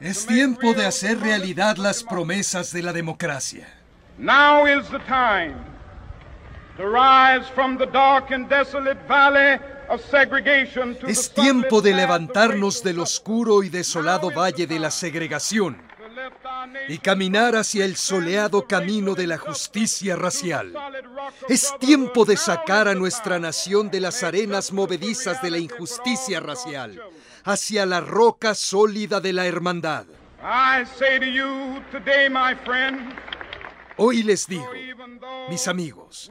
Es tiempo de hacer realidad las promesas de la democracia. Now is the time to rise from the dark and desolate valley of segregation to Es tiempo de levantarnos del oscuro y desolado valle de la segregación y caminar hacia el soleado camino de la justicia racial. Es tiempo de sacar a nuestra nación de las arenas movedizas de la injusticia racial hacia la roca sólida de la hermandad. I say to you today, my friend, Hoy les digo, mis amigos,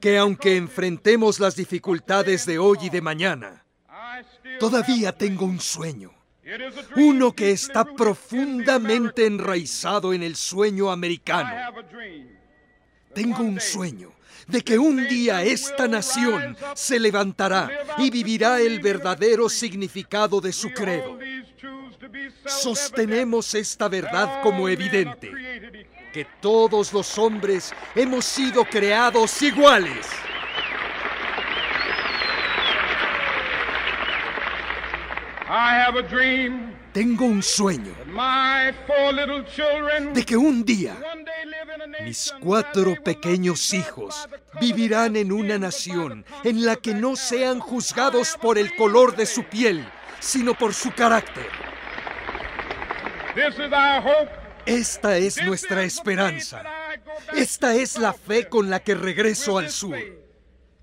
que aunque enfrentemos las dificultades de hoy y de mañana, todavía tengo un sueño. Uno que está profundamente enraizado en el sueño americano. Tengo un sueño de que un día esta nación se levantará y vivirá el verdadero significado de su credo. Sostenemos esta verdad como evidente, que todos los hombres hemos sido creados iguales. Dream Tengo un sueño de que un día mis cuatro pequeños hijos vivirán en una nación en la que no sean juzgados por el color de su piel, sino por su carácter. Esta es nuestra esperanza. Esta es la fe con la que regreso al sur.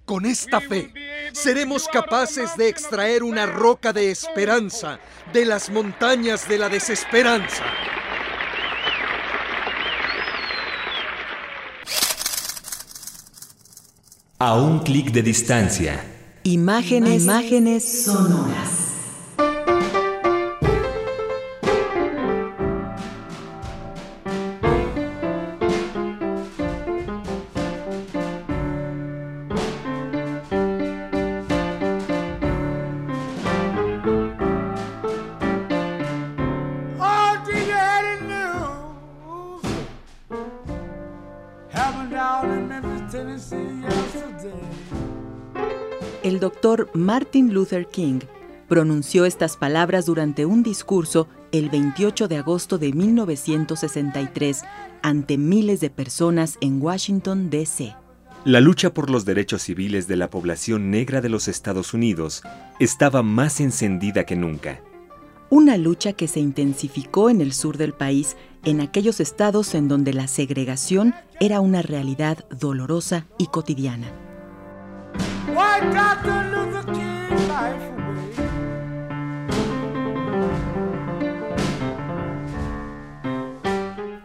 Con esta fe seremos capaces de extraer una roca de esperanza de las montañas de la desesperanza. A un clic de distancia. Imágenes, imágenes sonoras. Martin Luther King pronunció estas palabras durante un discurso el 28 de agosto de 1963 ante miles de personas en Washington, D.C. La lucha por los derechos civiles de la población negra de los Estados Unidos estaba más encendida que nunca. Una lucha que se intensificó en el sur del país, en aquellos estados en donde la segregación era una realidad dolorosa y cotidiana.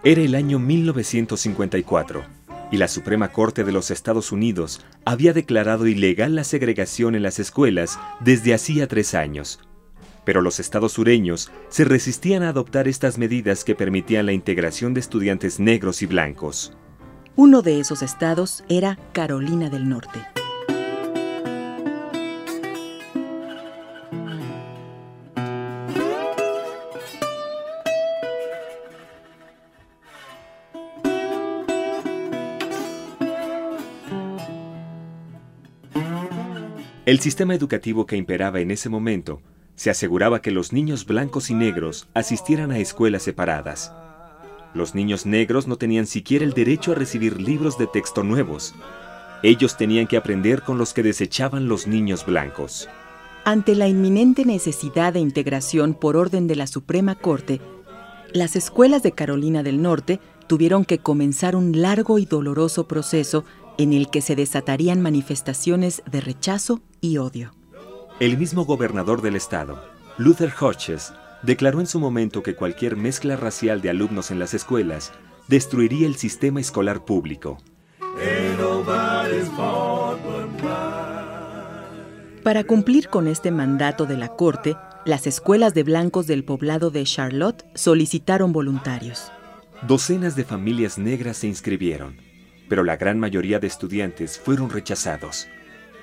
Era el año 1954 y la Suprema Corte de los Estados Unidos había declarado ilegal la segregación en las escuelas desde hacía tres años. Pero los estados sureños se resistían a adoptar estas medidas que permitían la integración de estudiantes negros y blancos. Uno de esos estados era Carolina del Norte. El sistema educativo que imperaba en ese momento se aseguraba que los niños blancos y negros asistieran a escuelas separadas. Los niños negros no tenían siquiera el derecho a recibir libros de texto nuevos. Ellos tenían que aprender con los que desechaban los niños blancos. Ante la inminente necesidad de integración por orden de la Suprema Corte, las escuelas de Carolina del Norte tuvieron que comenzar un largo y doloroso proceso en el que se desatarían manifestaciones de rechazo y odio. El mismo gobernador del estado, Luther Hodges, declaró en su momento que cualquier mezcla racial de alumnos en las escuelas destruiría el sistema escolar público. Para cumplir con este mandato de la Corte, las escuelas de blancos del poblado de Charlotte solicitaron voluntarios. Docenas de familias negras se inscribieron, pero la gran mayoría de estudiantes fueron rechazados,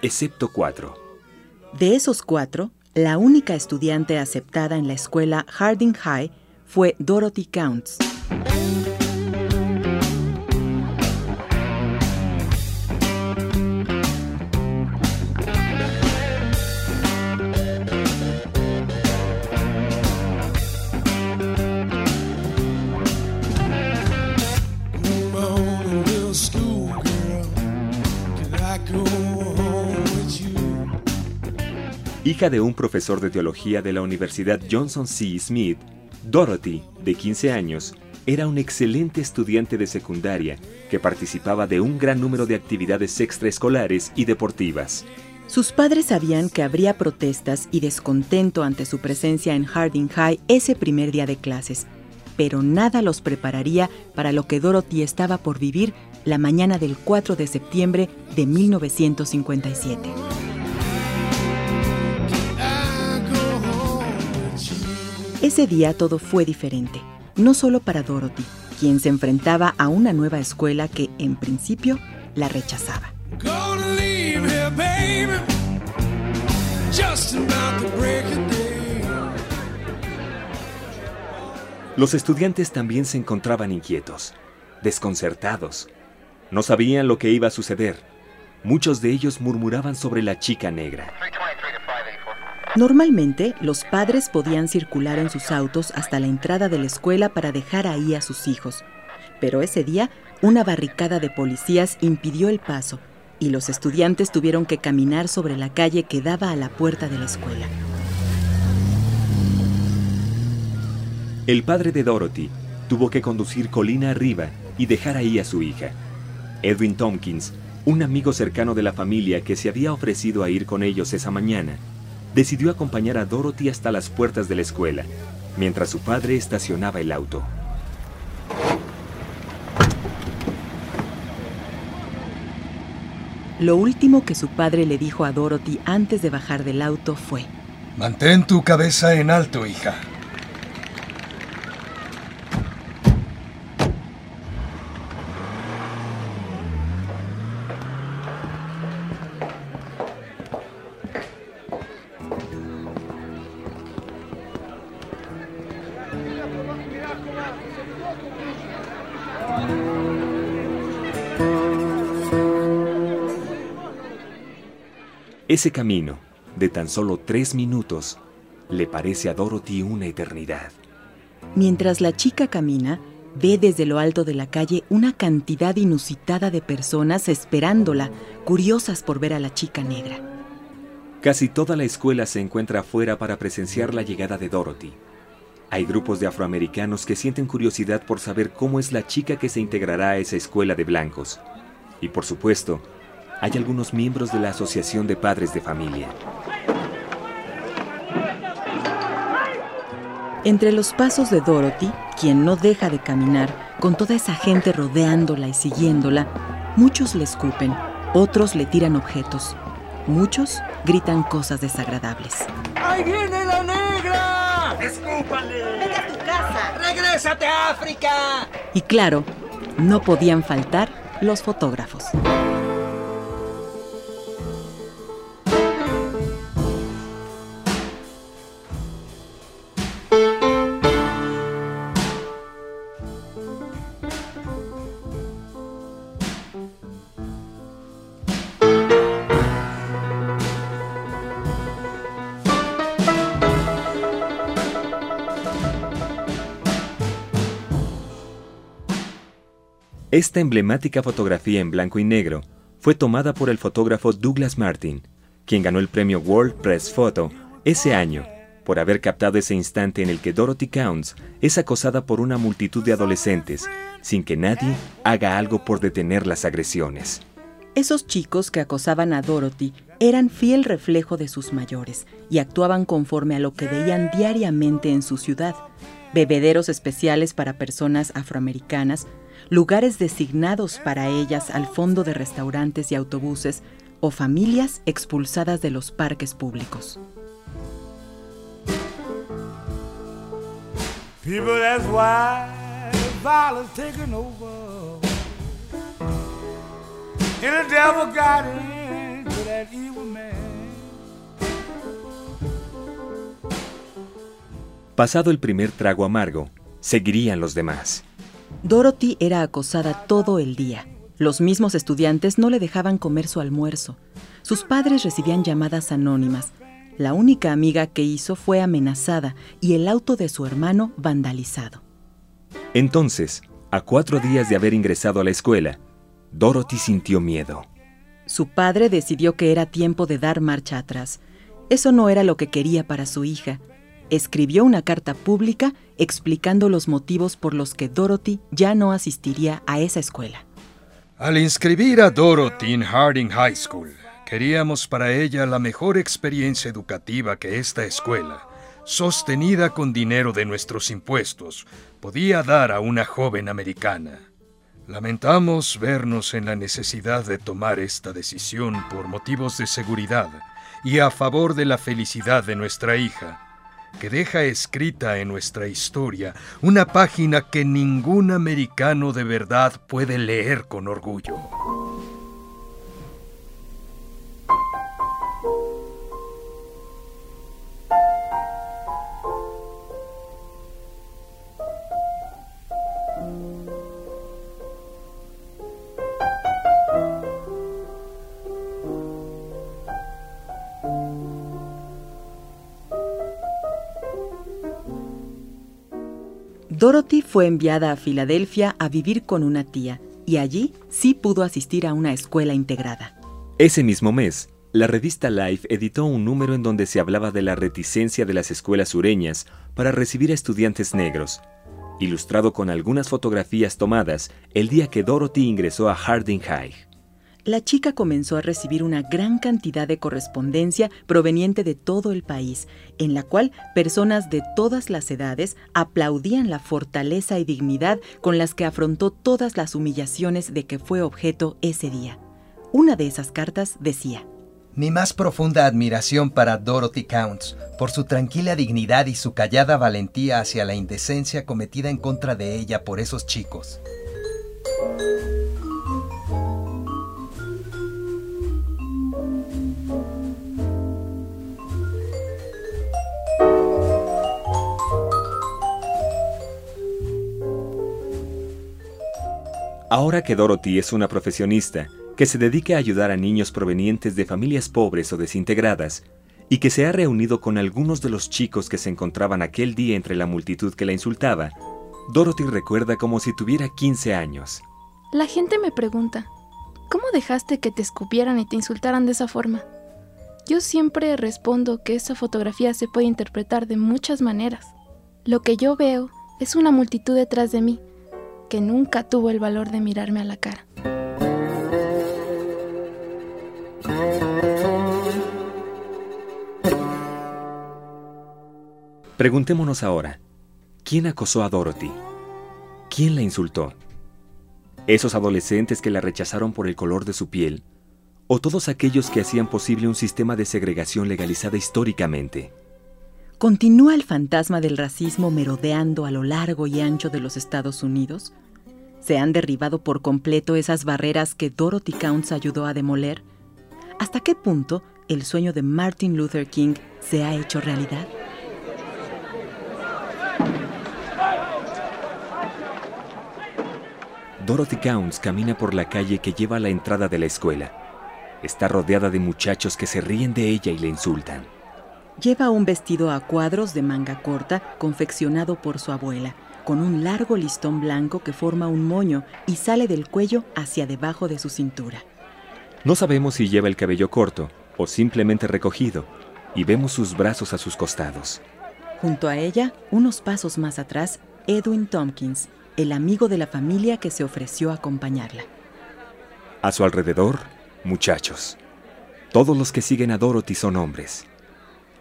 excepto cuatro. De esos cuatro, la única estudiante aceptada en la escuela Harding High fue Dorothy Counts. Hija de un profesor de teología de la Universidad Johnson C. Smith, Dorothy, de 15 años, era un excelente estudiante de secundaria que participaba de un gran número de actividades extraescolares y deportivas. Sus padres sabían que habría protestas y descontento ante su presencia en Harding High ese primer día de clases, pero nada los prepararía para lo que Dorothy estaba por vivir la mañana del 4 de septiembre de 1957. Ese día todo fue diferente, no solo para Dorothy, quien se enfrentaba a una nueva escuela que, en principio, la rechazaba. Los estudiantes también se encontraban inquietos, desconcertados. No sabían lo que iba a suceder. Muchos de ellos murmuraban sobre la chica negra. Normalmente, los padres podían circular en sus autos hasta la entrada de la escuela para dejar ahí a sus hijos. Pero ese día, una barricada de policías impidió el paso y los estudiantes tuvieron que caminar sobre la calle que daba a la puerta de la escuela. El padre de Dorothy tuvo que conducir colina arriba y dejar ahí a su hija. Edwin Tompkins, un amigo cercano de la familia que se había ofrecido a ir con ellos esa mañana, decidió acompañar a Dorothy hasta las puertas de la escuela, mientras su padre estacionaba el auto. Lo último que su padre le dijo a Dorothy antes de bajar del auto fue, Mantén tu cabeza en alto, hija. Ese camino, de tan solo tres minutos, le parece a Dorothy una eternidad. Mientras la chica camina, ve desde lo alto de la calle una cantidad inusitada de personas esperándola, curiosas por ver a la chica negra. Casi toda la escuela se encuentra afuera para presenciar la llegada de Dorothy. Hay grupos de afroamericanos que sienten curiosidad por saber cómo es la chica que se integrará a esa escuela de blancos. Y por supuesto, hay algunos miembros de la Asociación de Padres de Familia. Entre los pasos de Dorothy, quien no deja de caminar, con toda esa gente rodeándola y siguiéndola, muchos le escupen, otros le tiran objetos, muchos gritan cosas desagradables. ¡Ahí viene la negra! ¡Escúpale! ¡Vete a tu casa! ¡Regrésate a África! Y claro, no podían faltar los fotógrafos. Esta emblemática fotografía en blanco y negro fue tomada por el fotógrafo Douglas Martin, quien ganó el premio World Press Photo ese año por haber captado ese instante en el que Dorothy Counts es acosada por una multitud de adolescentes sin que nadie haga algo por detener las agresiones. Esos chicos que acosaban a Dorothy eran fiel reflejo de sus mayores y actuaban conforme a lo que veían diariamente en su ciudad. Bebederos especiales para personas afroamericanas, lugares designados para ellas al fondo de restaurantes y autobuses o familias expulsadas de los parques públicos. People that's wild, violence taking over. And the devil got into that evil man. Pasado el primer trago amargo, seguirían los demás. Dorothy era acosada todo el día. Los mismos estudiantes no le dejaban comer su almuerzo. Sus padres recibían llamadas anónimas. La única amiga que hizo fue amenazada y el auto de su hermano vandalizado. Entonces, a cuatro días de haber ingresado a la escuela, Dorothy sintió miedo. Su padre decidió que era tiempo de dar marcha atrás. Eso no era lo que quería para su hija. Escribió una carta pública explicando los motivos por los que Dorothy ya no asistiría a esa escuela. Al inscribir a Dorothy en Harding High School, queríamos para ella la mejor experiencia educativa que esta escuela, sostenida con dinero de nuestros impuestos, podía dar a una joven americana. Lamentamos vernos en la necesidad de tomar esta decisión por motivos de seguridad y a favor de la felicidad de nuestra hija, que deja escrita en nuestra historia una página que ningún americano de verdad puede leer con orgullo. Dorothy fue enviada a Filadelfia a vivir con una tía y allí sí pudo asistir a una escuela integrada. Ese mismo mes, la revista Life editó un número en donde se hablaba de la reticencia de las escuelas sureñas para recibir a estudiantes negros, ilustrado con algunas fotografías tomadas el día que Dorothy ingresó a Harding High. La chica comenzó a recibir una gran cantidad de correspondencia proveniente de todo el país, en la cual personas de todas las edades aplaudían la fortaleza y dignidad con las que afrontó todas las humillaciones de que fue objeto ese día. Una de esas cartas decía, Mi más profunda admiración para Dorothy Counts, por su tranquila dignidad y su callada valentía hacia la indecencia cometida en contra de ella por esos chicos. Ahora que Dorothy es una profesionista que se dedica a ayudar a niños provenientes de familias pobres o desintegradas, y que se ha reunido con algunos de los chicos que se encontraban aquel día entre la multitud que la insultaba, Dorothy recuerda como si tuviera 15 años. La gente me pregunta, ¿cómo dejaste que te escupieran y te insultaran de esa forma? Yo siempre respondo que esa fotografía se puede interpretar de muchas maneras. Lo que yo veo es una multitud detrás de mí que nunca tuvo el valor de mirarme a la cara. Preguntémonos ahora, ¿quién acosó a Dorothy? ¿Quién la insultó? ¿Esos adolescentes que la rechazaron por el color de su piel? ¿O todos aquellos que hacían posible un sistema de segregación legalizada históricamente? ¿Continúa el fantasma del racismo merodeando a lo largo y ancho de los Estados Unidos? ¿Se han derribado por completo esas barreras que Dorothy Counts ayudó a demoler? ¿Hasta qué punto el sueño de Martin Luther King se ha hecho realidad? Dorothy Counts camina por la calle que lleva a la entrada de la escuela. Está rodeada de muchachos que se ríen de ella y le insultan. Lleva un vestido a cuadros de manga corta confeccionado por su abuela, con un largo listón blanco que forma un moño y sale del cuello hacia debajo de su cintura. No sabemos si lleva el cabello corto o simplemente recogido, y vemos sus brazos a sus costados. Junto a ella, unos pasos más atrás, Edwin Tompkins, el amigo de la familia que se ofreció a acompañarla. A su alrededor, muchachos. Todos los que siguen a Dorothy son hombres.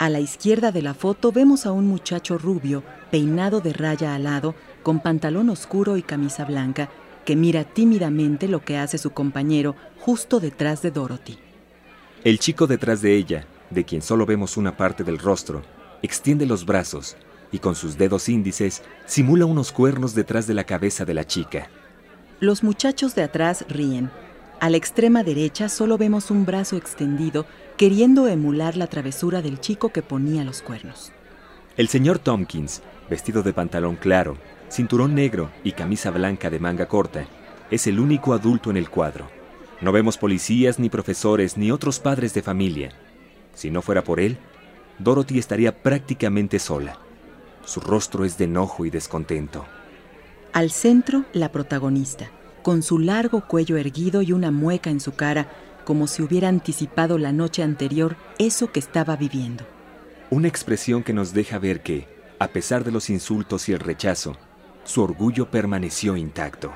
A la izquierda de la foto vemos a un muchacho rubio, peinado de raya al lado, con pantalón oscuro y camisa blanca, que mira tímidamente lo que hace su compañero justo detrás de Dorothy. El chico detrás de ella, de quien solo vemos una parte del rostro, extiende los brazos y con sus dedos índices simula unos cuernos detrás de la cabeza de la chica. Los muchachos de atrás ríen. A la extrema derecha solo vemos un brazo extendido queriendo emular la travesura del chico que ponía los cuernos. El señor Tompkins, vestido de pantalón claro, cinturón negro y camisa blanca de manga corta, es el único adulto en el cuadro. No vemos policías, ni profesores, ni otros padres de familia. Si no fuera por él, Dorothy estaría prácticamente sola. Su rostro es de enojo y descontento. Al centro, la protagonista, con su largo cuello erguido y una mueca en su cara, como si hubiera anticipado la noche anterior eso que estaba viviendo. Una expresión que nos deja ver que, a pesar de los insultos y el rechazo, su orgullo permaneció intacto.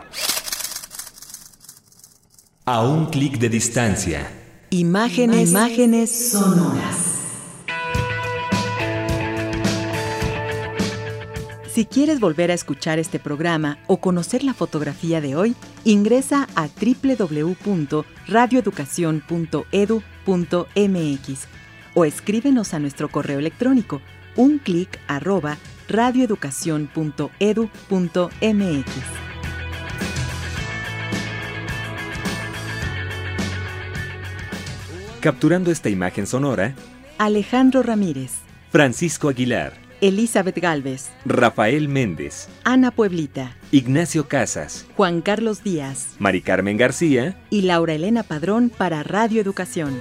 A un clic de distancia. Imágenes, imágenes sonoras. Si quieres volver a escuchar este programa o conocer la fotografía de hoy, ingresa a www.radioeducacion.edu.mx o escríbenos a nuestro correo electrónico un clic arroba radioeducacion.edu.mx. Capturando esta imagen sonora, Alejandro Ramírez, Francisco Aguilar, Elizabeth Galvez, Rafael Méndez, Ana Pueblita, Ignacio Casas, Juan Carlos Díaz. Mari Carmen García. Y Laura Elena Padrón para Radio Educación.